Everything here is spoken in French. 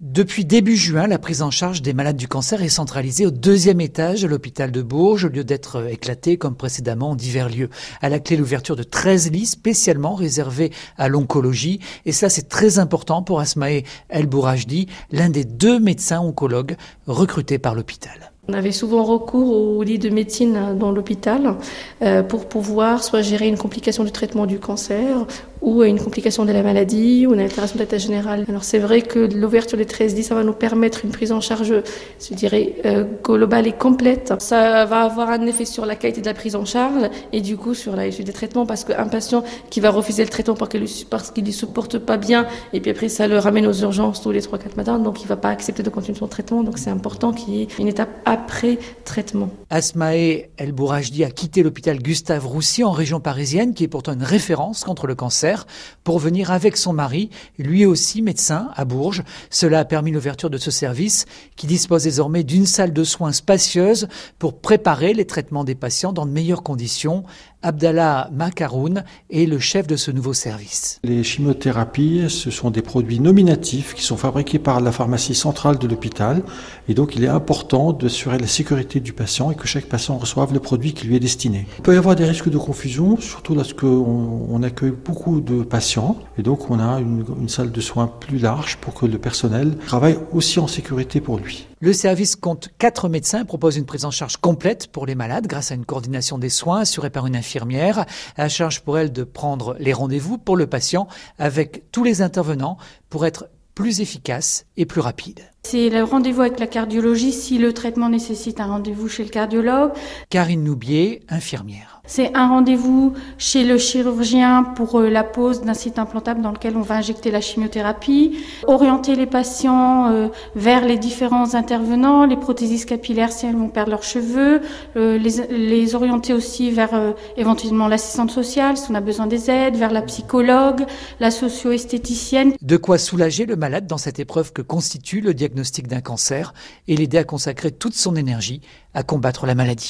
Depuis début juin, la prise en charge des malades du cancer est centralisée au deuxième étage de l'hôpital de Bourges, au lieu d'être éclatée comme précédemment en divers lieux. À la clé, l'ouverture de 13 lits spécialement réservés à l'oncologie. Et ça, c'est très important pour Asmae El Bourajdi, l'un des deux médecins oncologues recrutés par l'hôpital. On avait souvent recours aux lits de médecine dans l'hôpital euh, pour pouvoir soit gérer une complication du traitement du cancer ou une complication de la maladie ou une altération d'état général. Alors c'est vrai que l'ouverture des 13 lits, ça va nous permettre une prise en charge, je dirais, euh, globale et complète. Ça va avoir un effet sur la qualité de la prise en charge et du coup sur la suite des traitements parce qu'un patient qui va refuser le traitement parce qu'il ne supporte pas bien et puis après ça le ramène aux urgences tous les 3-4 matins donc il ne va pas accepter de continuer son traitement donc c'est important qu'il y ait une étape après traitement. Asmae El Bourajdi a quitté l'hôpital Gustave Roussy en région parisienne qui est pourtant une référence contre le cancer pour venir avec son mari, lui aussi médecin, à Bourges. Cela a permis l'ouverture de ce service qui dispose désormais d'une salle de soins spacieuse pour préparer les traitements des patients dans de meilleures conditions. Abdallah Makaroun est le chef de ce nouveau service. Les chimiothérapies, ce sont des produits nominatifs qui sont fabriqués par la pharmacie centrale de l'hôpital et donc il est important d'assurer la sécurité du patient et que chaque patient reçoive le produit qui lui est destiné. Il peut y avoir des risques de confusion, surtout lorsqu'on on accueille beaucoup de patients et donc on a une, salle de soins plus large pour que le personnel travaille aussi en sécurité pour lui. Le service compte quatre médecins, propose une prise en charge complète pour les malades grâce à une coordination des soins assurée par une infirmière, à charge pour elle de prendre les rendez-vous pour le patient avec tous les intervenants pour être plus efficace et plus rapide. C'est le rendez-vous avec la cardiologie si le traitement nécessite un rendez-vous chez le cardiologue. Karine Noubier, infirmière. C'est un rendez-vous chez le chirurgien pour euh, la pose d'un site implantable dans lequel on va injecter la chimiothérapie, orienter les patients euh, vers les différents intervenants, les prothésistes capillaires si elles vont perdre leurs cheveux, euh, les, orienter aussi vers éventuellement l'assistante sociale si on a besoin des aides, vers la psychologue, la socio-esthéticienne. De quoi soulager le malade dans cette épreuve que constitue le diagnostic d'un cancer et l'aider à consacrer toute son énergie à combattre la maladie.